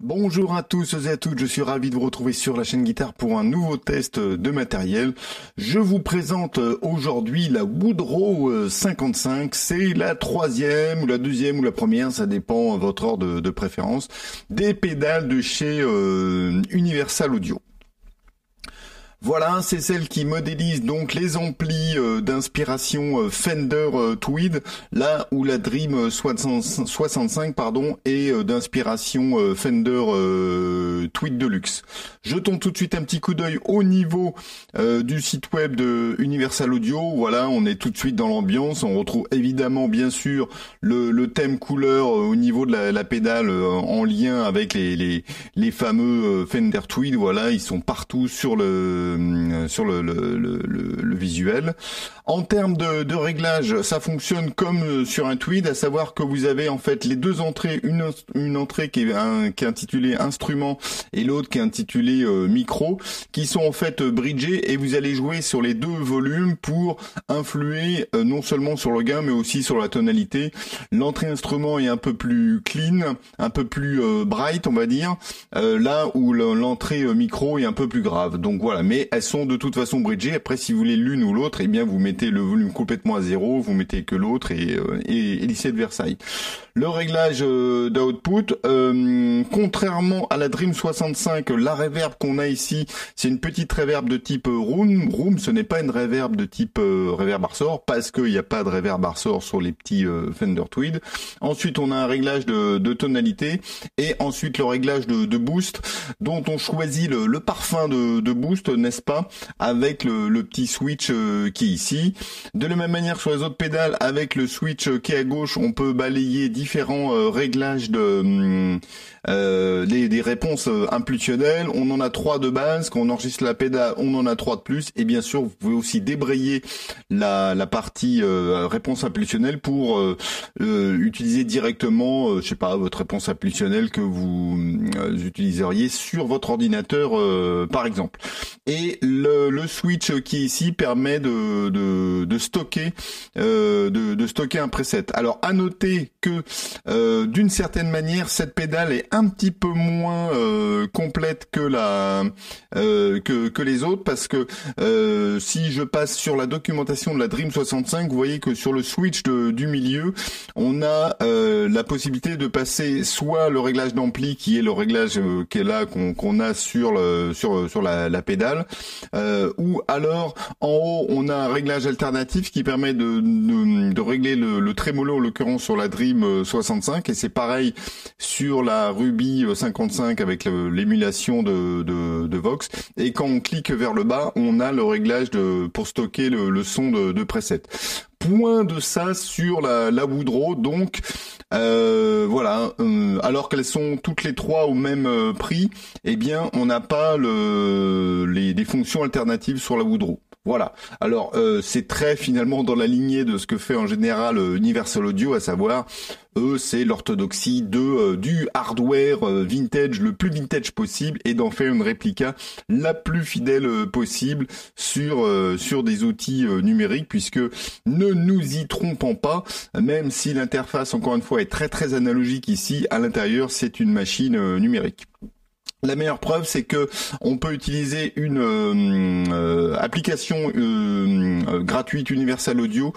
Bonjour à tous et à toutes, je suis ravi de vous retrouver sur la chaîne Guitare pour un nouveau test de matériel. Je vous présente aujourd'hui la Woodrow 55, c'est la troisième ou la deuxième ou la première, ça dépend de votre ordre de, préférence, des pédales de chez euh, Universal Audio. Voilà, c'est celle qui modélise donc les amplis euh, d'inspiration euh, Fender euh, Tweed, là où la Dream 65 pardon est d'inspiration Fender Tweed Deluxe. Jetons tout de suite un petit coup d'œil au niveau du site web de Universal Audio. Voilà, on est tout de suite dans l'ambiance. On retrouve évidemment bien sûr le, thème couleur au niveau de la, pédale en lien avec les, fameux Fender Tweed. Voilà, ils sont partout sur le euh, sur le, le, le, le, visuel. En termes de, de, réglage, ça fonctionne comme euh, sur un tweed, à savoir que vous avez en fait les deux entrées, une, une entrée qui est, un, qui est intitulée instrument et l'autre qui est intitulée euh, micro, qui sont en fait bridgés et vous allez jouer sur les deux volumes pour influer non seulement sur le gain mais aussi sur la tonalité. L'entrée instrument est un peu plus clean, un peu plus bright on va dire, là où l'entrée micro est un peu plus grave. Donc voilà, mais elles sont de toute façon bridgées. Après, si vous voulez l'une ou l'autre, eh bien, vous mettez le volume complètement à zéro, vous mettez que l'autre et, euh, et, et de Versailles. Le réglage euh, d'output, euh, contrairement à la Dream 65, la reverb qu'on a ici, c'est une petite reverb de type room. Room, ce n'est pas une reverb de type euh, reverb Arsor parce qu'il n'y a pas de reverb Arsor sur les petits Fender Tweed. Ensuite, on a un réglage de, tonalité et ensuite le réglage de, boost dont on choisit le, parfum de, boost, n'est-ce pas, avec le, petit switch qui est ici. De la même manière sur les autres pédales, avec le switch qui est à gauche, on peut balayer différents euh, réglages de hum, euh, des, réponses euh, impulsionnelles. On en a trois de base. Quand on enregistre la pédale, on en a trois de plus. Et bien sûr, vous pouvez aussi débrayer la, la partie réponse impulsionnelle pour utiliser directement, je sais pas, votre réponse impulsionnelle que vous utiliseriez sur votre ordinateur, par exemple. Et le, le, switch qui ici permet de, stocker de, de stocker un preset. Alors à noter que euh, d'une certaine manière, cette pédale est un petit peu moins euh, complète que euh, les autres parce que si je passe sur la documentation de la Dream 65, vous voyez que sur le switch du milieu, on a la possibilité de passer soit le réglage d'ampli qui est le réglage qui est là qu'on a sur la pédale, ou alors en haut on a un réglage alternatif qui permet de de, régler le, le trémolo en l'occurrence sur la Dream 65 et c'est pareil sur la Ruby 55 avec l'émulation de, de, Vox. Et quand on clique vers le bas on a le réglage de pour stocker le, son de, de preset point de ça sur la, la Woodrow donc euh, voilà euh, alors qu'elles sont toutes les trois au même euh, prix eh bien on n'a pas le, les, les fonctions alternatives sur la Woodrow voilà. Alors c'est très finalement dans la lignée de ce que fait en général Universal Audio, à savoir eux c'est l'orthodoxie de euh, du hardware vintage le plus vintage possible et d'en faire une réplica la plus fidèle possible sur sur des outils numériques puisque ne nous y trompons pas, même si l'interface encore une fois est très très analogique ici, à l'intérieur c'est une machine numérique. La meilleure preuve, c'est que on peut utiliser une euh, euh, application euh, gratuite Universal Audio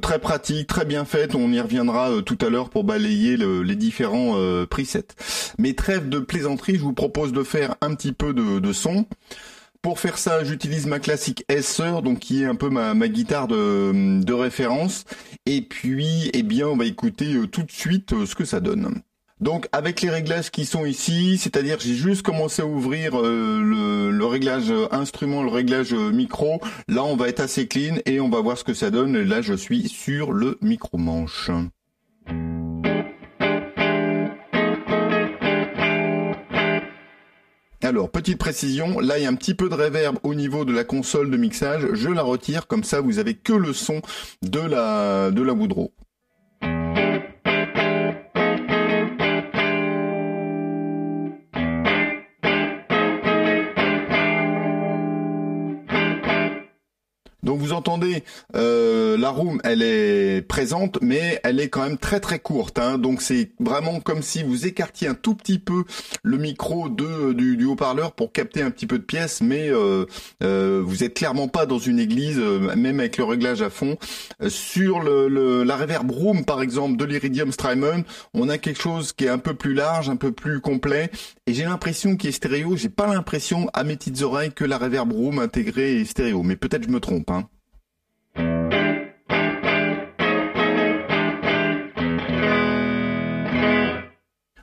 très pratique, très bien faite. On y reviendra tout à l'heure pour balayer les différents presets. Mais trêve de plaisanterie, je vous propose de faire un petit peu de, son. Pour faire ça, j'utilise ma classique SR, donc qui est un peu ma, guitare de, de, référence. Et puis, eh bien, on va écouter tout de suite ce que ça donne. Donc avec les réglages qui sont ici, c'est-à-dire j'ai juste commencé à ouvrir euh, le, réglage instrument, le réglage micro. Là on va être assez clean et on va voir ce que ça donne. Là je suis sur le micro manche. Alors, petite précision, là il y a un petit peu de reverb au niveau de la console de mixage, je la retire, comme ça vous avez que le son de la, de la Woodrow. Vous entendez, euh, la room, elle est présente, mais elle est quand même très très courte. Hein. Donc c'est vraiment comme si vous écartiez un tout petit peu le micro de du, haut-parleur pour capter un petit peu de pièces, mais euh, euh, vous êtes clairement pas dans une église, même avec le réglage à fond. sur le, la reverb room, par exemple, de l'Iridium Strymon, on a quelque chose qui est un peu plus large, un peu plus complet, et j'ai l'impression qu'il est stéréo. J'ai pas l'impression à mes petites oreilles que la reverb room intégrée est stéréo, mais peut-être je me trompe. Hein.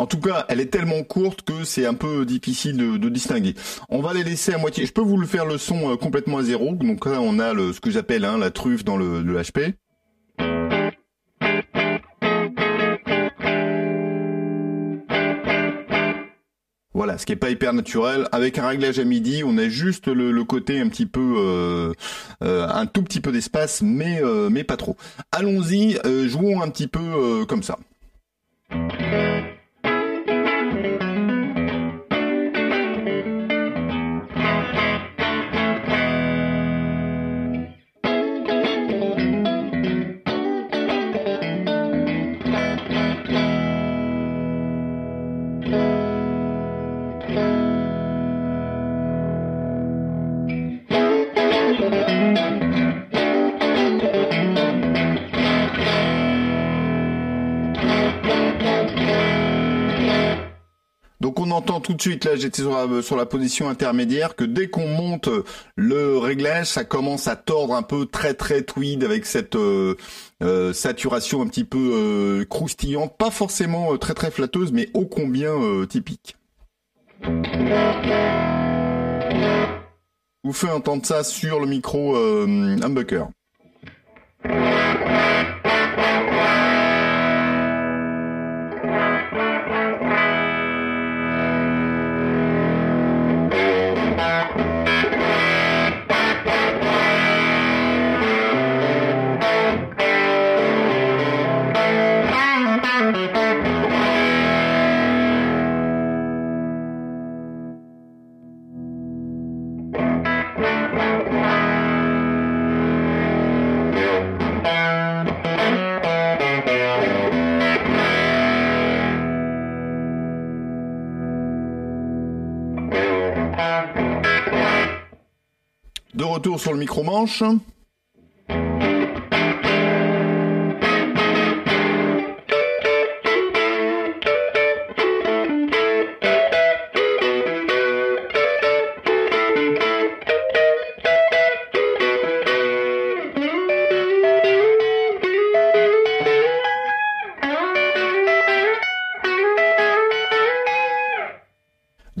En tout cas, elle est tellement courte que c'est un peu difficile de, distinguer. On va les laisser à moitié. Je peux vous le faire le son euh, complètement à zéro. Donc là, on a ce que j'appelle hein, la truffe dans le, HP. Voilà, ce qui est pas hyper naturel. Avec un réglage à midi, on a juste le, côté un petit peu, euh, euh, un tout petit peu d'espace, mais mais pas trop. Allons-y, jouons un petit peu comme ça. De suite, là j'étais sur la, position intermédiaire, que dès qu'on monte le réglage, ça commence à tordre un peu très très tweed avec cette euh, euh, saturation un petit peu euh, croustillante, pas forcément très très flatteuse, mais ô combien typique. vous faites entendre ça sur le micro humbucker. Retour sur le micro-manche.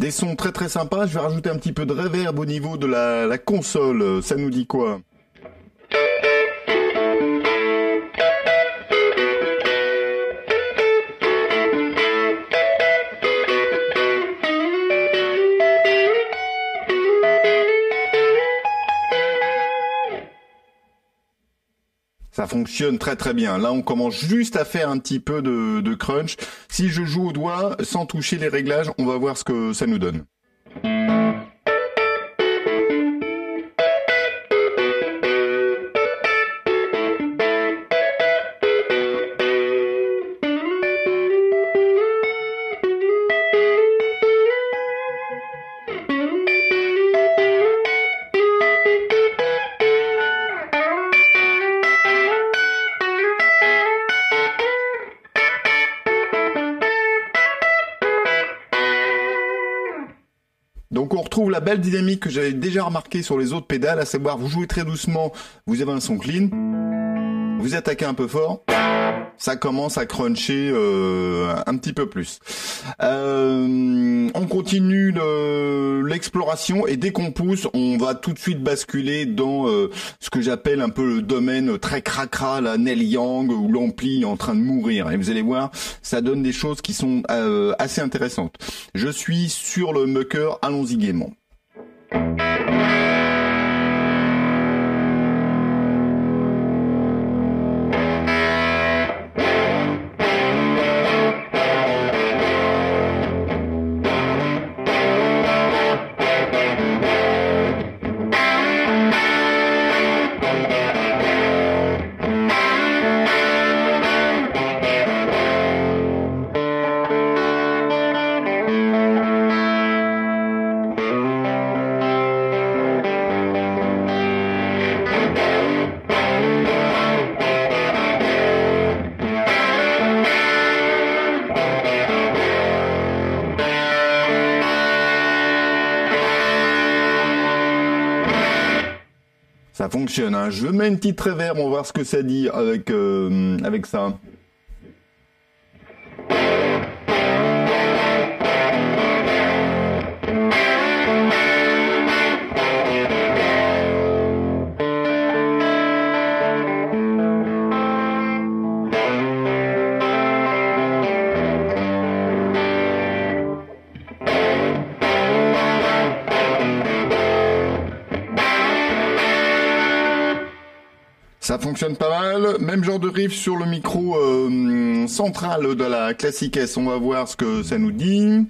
Sont très très sympas. Je vais rajouter un petit peu de reverb au niveau de la, la console. Ça nous dit quoi? Fonctionne très très bien. Là, on commence juste à faire un petit peu de, de crunch. Si je joue au doigt sans toucher les réglages, on va voir ce que ça nous donne. Belle dynamique que j'avais déjà remarqué sur les autres pédales, à savoir vous jouez très doucement, vous avez un son clean, vous attaquez un peu fort, ça commence à cruncher euh, un petit peu plus. Euh, on continue l'exploration et dès qu'on pousse, on va tout de suite basculer dans euh, ce que j'appelle un peu le domaine très cracra, la Neil Young, où l'ampli est en train de mourir. Et vous allez voir, ça donne des choses qui sont assez intéressantes. Je suis sur le mucker, allons-y gaiement. Thank you. Ça fonctionne. Hein. Je mets une petite réverb, on va voir ce que ça dit avec, euh, avec ça. Fonctionne pas mal. Même genre de riff sur le micro euh, central de la classique S. On va voir ce que ça nous dit.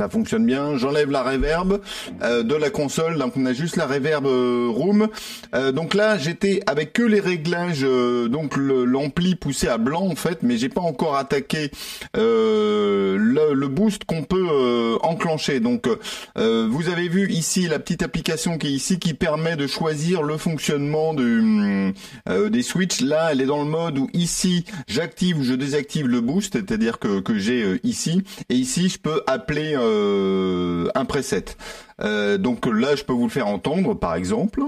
Ça fonctionne bien. J'enlève la reverb euh, de la console, donc on a juste la reverb euh, room. Euh, donc là, j'étais avec que les réglages, donc l'ampli poussé à blanc en fait, mais j'ai pas encore attaqué le, le, boost qu'on peut enclencher. Donc vous avez vu ici la petite application qui est ici qui permet de choisir le fonctionnement du, des switches. Là, elle est dans le mode où ici j'active ou je désactive le boost, c'est-à-dire que, que j'ai ici, et ici je peux appeler euh, un preset. Euh, donc là, je peux vous le faire entendre, par exemple.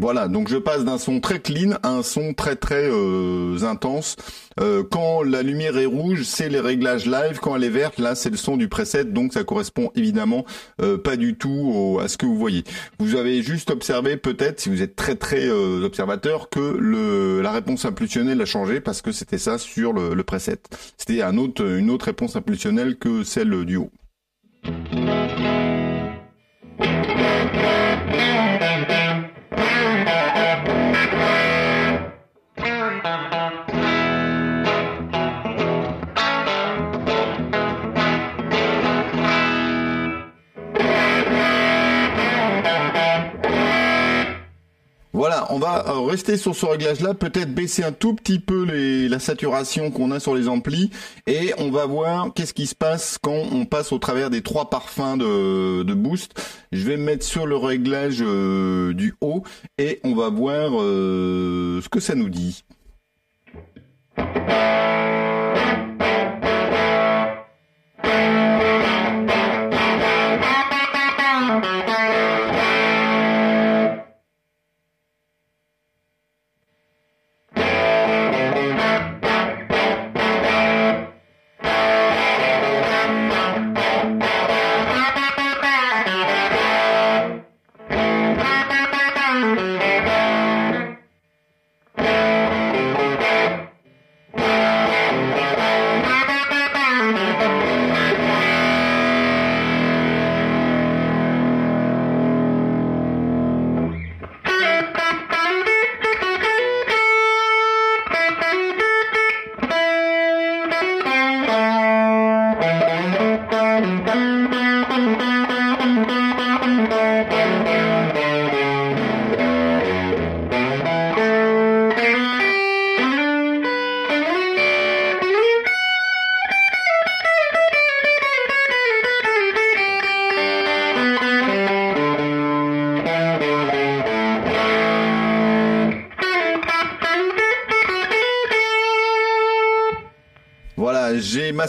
Voilà, donc je passe d'un son très clean à un son très très euh, intense. Euh, quand la lumière est rouge, c'est les réglages live. Quand elle est verte, là, c'est le son du preset. Donc ça correspond évidemment euh, pas du tout à ce que vous voyez. Vous avez juste observé peut-être, si vous êtes très très observateur, que le, la réponse impulsionnelle a changé parce que c'était ça sur le, le preset. C'était un autre, une autre réponse impulsionnelle que celle du haut. Voilà, on va euh, rester sur ce réglage-là, peut-être baisser un tout petit peu la saturation qu'on a sur les amplis, et on va voir qu'est-ce qui se passe quand on passe au travers des trois parfums de, boost. Je vais me mettre sur le réglage euh, du haut, et on va voir euh, ce que ça nous dit. Música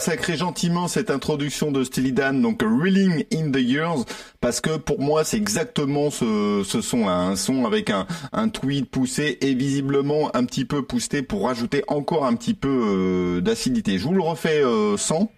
j'ai massacré gentiment cette introduction de Steely Dan, donc Reeling in the Years, parce que pour moi c'est exactement ce, ce son, un son avec un, un tweed poussé et visiblement un petit peu poussé pour rajouter encore un petit peu euh, d'acidité. Je vous le refais euh, sans.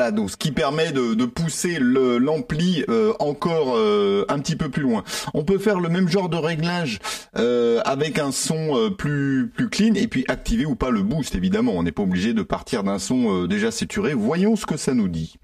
Voilà, donc ce qui permet de, pousser l'ampli euh, encore euh, un petit peu plus loin. On peut faire le même genre de réglage euh, avec un son plus plus clean et puis activer ou pas le boost évidemment. On n'est pas obligé de partir d'un son déjà saturé. Voyons ce que ça nous dit.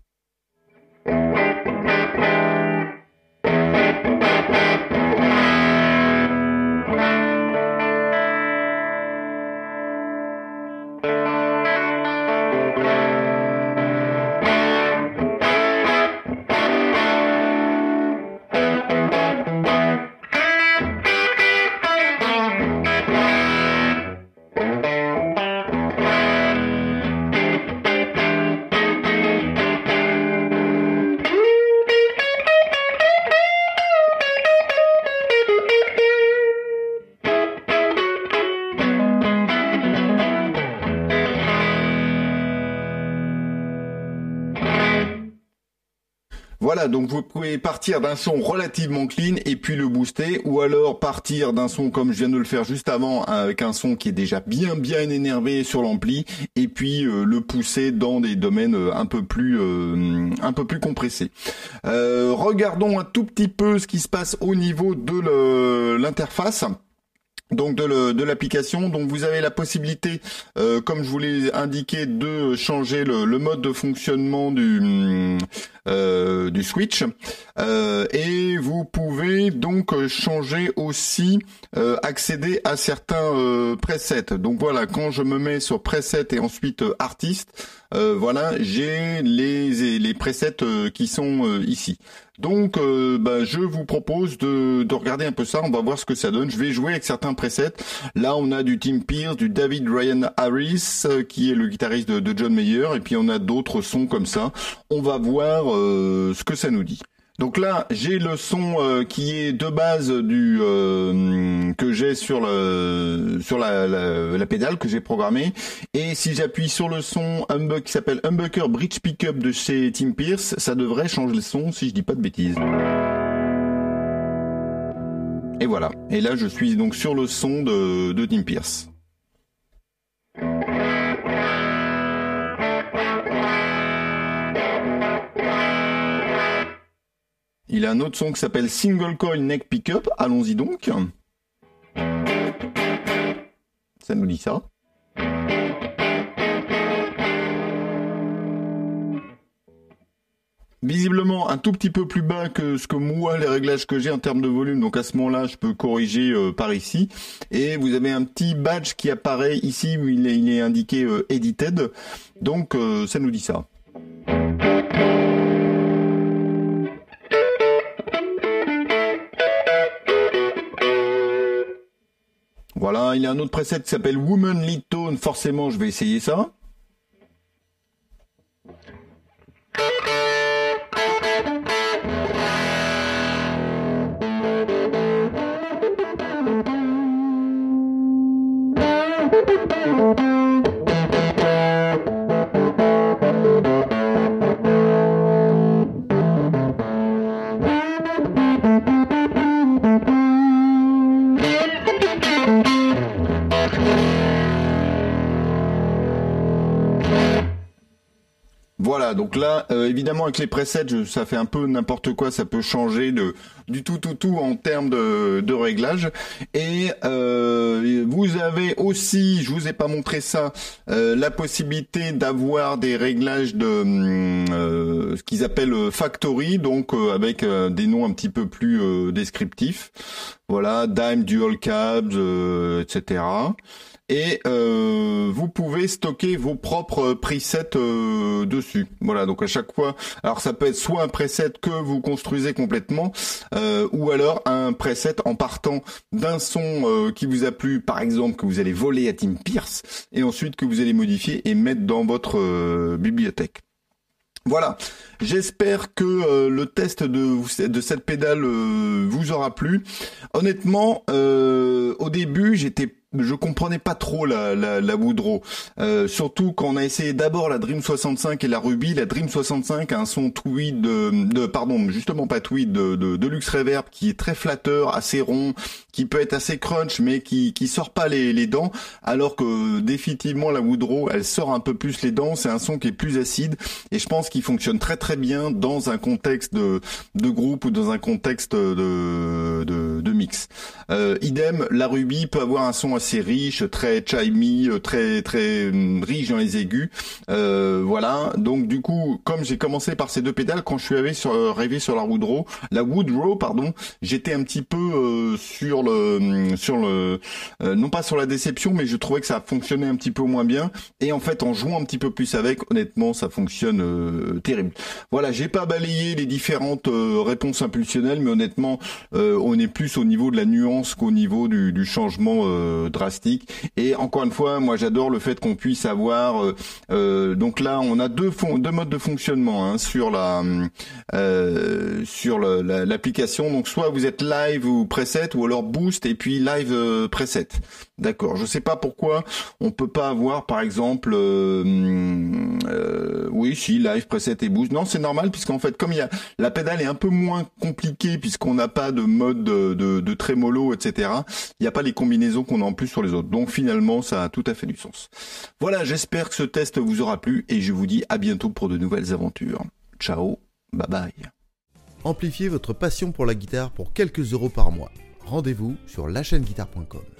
Donc vous pouvez partir d'un son relativement clean et puis le booster, ou alors partir d'un son comme je viens de le faire juste avant, avec un son qui est déjà bien bien énervé sur l'ampli, et puis le pousser dans des domaines un peu plus un peu plus compressés. regardons un tout petit peu ce qui se passe au niveau de l'interface donc de l'application. Donc vous avez la possibilité, euh, comme je vous l'ai indiqué, de changer le, mode de fonctionnement du euh, du switch euh, et vous pouvez donc changer aussi accéder à certains presets. Donc voilà, quand je me mets sur preset et ensuite artiste, voilà, j'ai les les presets qui sont ici. Donc, euh, bah, je vous propose de, de, regarder un peu ça. On va voir ce que ça donne. Je vais jouer avec certains presets. Là, on a du Tim Pierce, du David Ryan Harris, euh, qui est le guitariste de, John Mayer, et puis on a d'autres sons comme ça. On va voir euh, ce que ça nous dit. Donc là, j'ai le son euh, qui est de base euh, que j'ai sur la, pédale que j'ai programmé. Et si j'appuie sur le son qui s'appelle Humbucker Bridge Pickup de chez Tim Pierce, ça devrait changer le son si je dis pas de bêtises. Et voilà. Et là, je suis donc sur le son de, de Tim Pierce. Il a un autre son qui s'appelle Single Coil Neck Pickup. Allons-y donc. Ça nous dit ça. Visiblement un tout petit peu plus bas que ce que moi les réglages que j'ai en termes de volume. Donc à ce moment-là, je peux corriger euh, par ici. Et vous avez un petit badge qui apparaît ici où il est, indiqué euh, edited. Donc euh, ça nous dit ça. Voilà, il y a un autre preset qui s'appelle Woman Lead Tone. Forcément, je vais essayer ça. Donc là, euh, évidemment, avec les presets, ça fait un peu n'importe quoi, ça peut changer de du tout tout tout en termes de, de réglage. Et euh, vous avez aussi, je vous ai pas montré ça, euh, la possibilité d'avoir des réglages de ce qu'ils appellent factory, donc avec des noms un petit peu plus descriptifs. Voilà, dime, dual cabs, etc et euh, vous pouvez stocker vos propres presets euh, dessus. Voilà, donc à chaque fois, alors ça peut être soit un preset que vous construisez complètement, euh, ou alors un preset en partant d'un son qui vous a plu, par exemple que vous allez voler à Tim Pierce, et ensuite que vous allez modifier et mettre dans votre bibliothèque. Voilà, j'espère que le test de, de cette pédale vous aura plu. Honnêtement, au début, j'étais je comprenais pas trop la, la, la Woodrow. Euh, surtout quand on a essayé d'abord la Dream 65 et la Ruby. La Dream 65 a un son tweed de, de pardon, justement pas tweed, de, de, de luxe reverb qui est très flatteur, assez rond, qui peut être assez crunch, mais qui, qui sort pas les, les dents. Alors que définitivement la Woodrow, elle sort un peu plus les dents. C'est un son qui est plus acide et je pense qu'il fonctionne très très bien dans un contexte de, de groupe ou dans un contexte de, de, de mix. Euh, idem, la Ruby peut avoir un son assez riche, très chimey, euh, très très hum, riche dans les aigus. Euh, voilà. Donc du coup, comme j'ai commencé par ces deux pédales, quand je suis arrivé sur rêvé sur la Woodrow, la Woodrow, pardon, j'étais un petit peu sur le hum, sur le non pas sur la déception, mais je trouvais que ça fonctionnait un petit peu moins bien. Et en fait, en jouant un petit peu plus avec, honnêtement, ça fonctionne terrible. Voilà, j'ai pas balayé les différentes réponses impulsionnelles, mais honnêtement, on est plus au niveau de la nuance qu'au niveau du, changement drastique. Et encore une fois, moi j'adore le fait qu'on puisse avoir. Euh, euh, donc là, on a deux, modes de fonctionnement hein, sur la euh, sur l'application. donc soit vous êtes live ou preset, ou alors boost et puis live preset. D'accord. Je sais pas pourquoi on peut pas avoir, par exemple, euh, euh, oui, si live preset et boost. Non, c'est normal puisqu'en fait, comme il y a la pédale est un peu moins compliquée puisqu'on n'a pas de mode de, de, de trémolo, etc. Il n'y a pas les combinaisons qu'on a en plus sur les autres. Donc finalement, ça a tout à fait du sens. Voilà, j'espère que ce test vous aura plu et je vous dis à bientôt pour de nouvelles aventures. Ciao, bye bye. Amplifiez votre passion pour la guitare pour quelques euros par mois. Rendez-vous sur lachaîneguitare.com.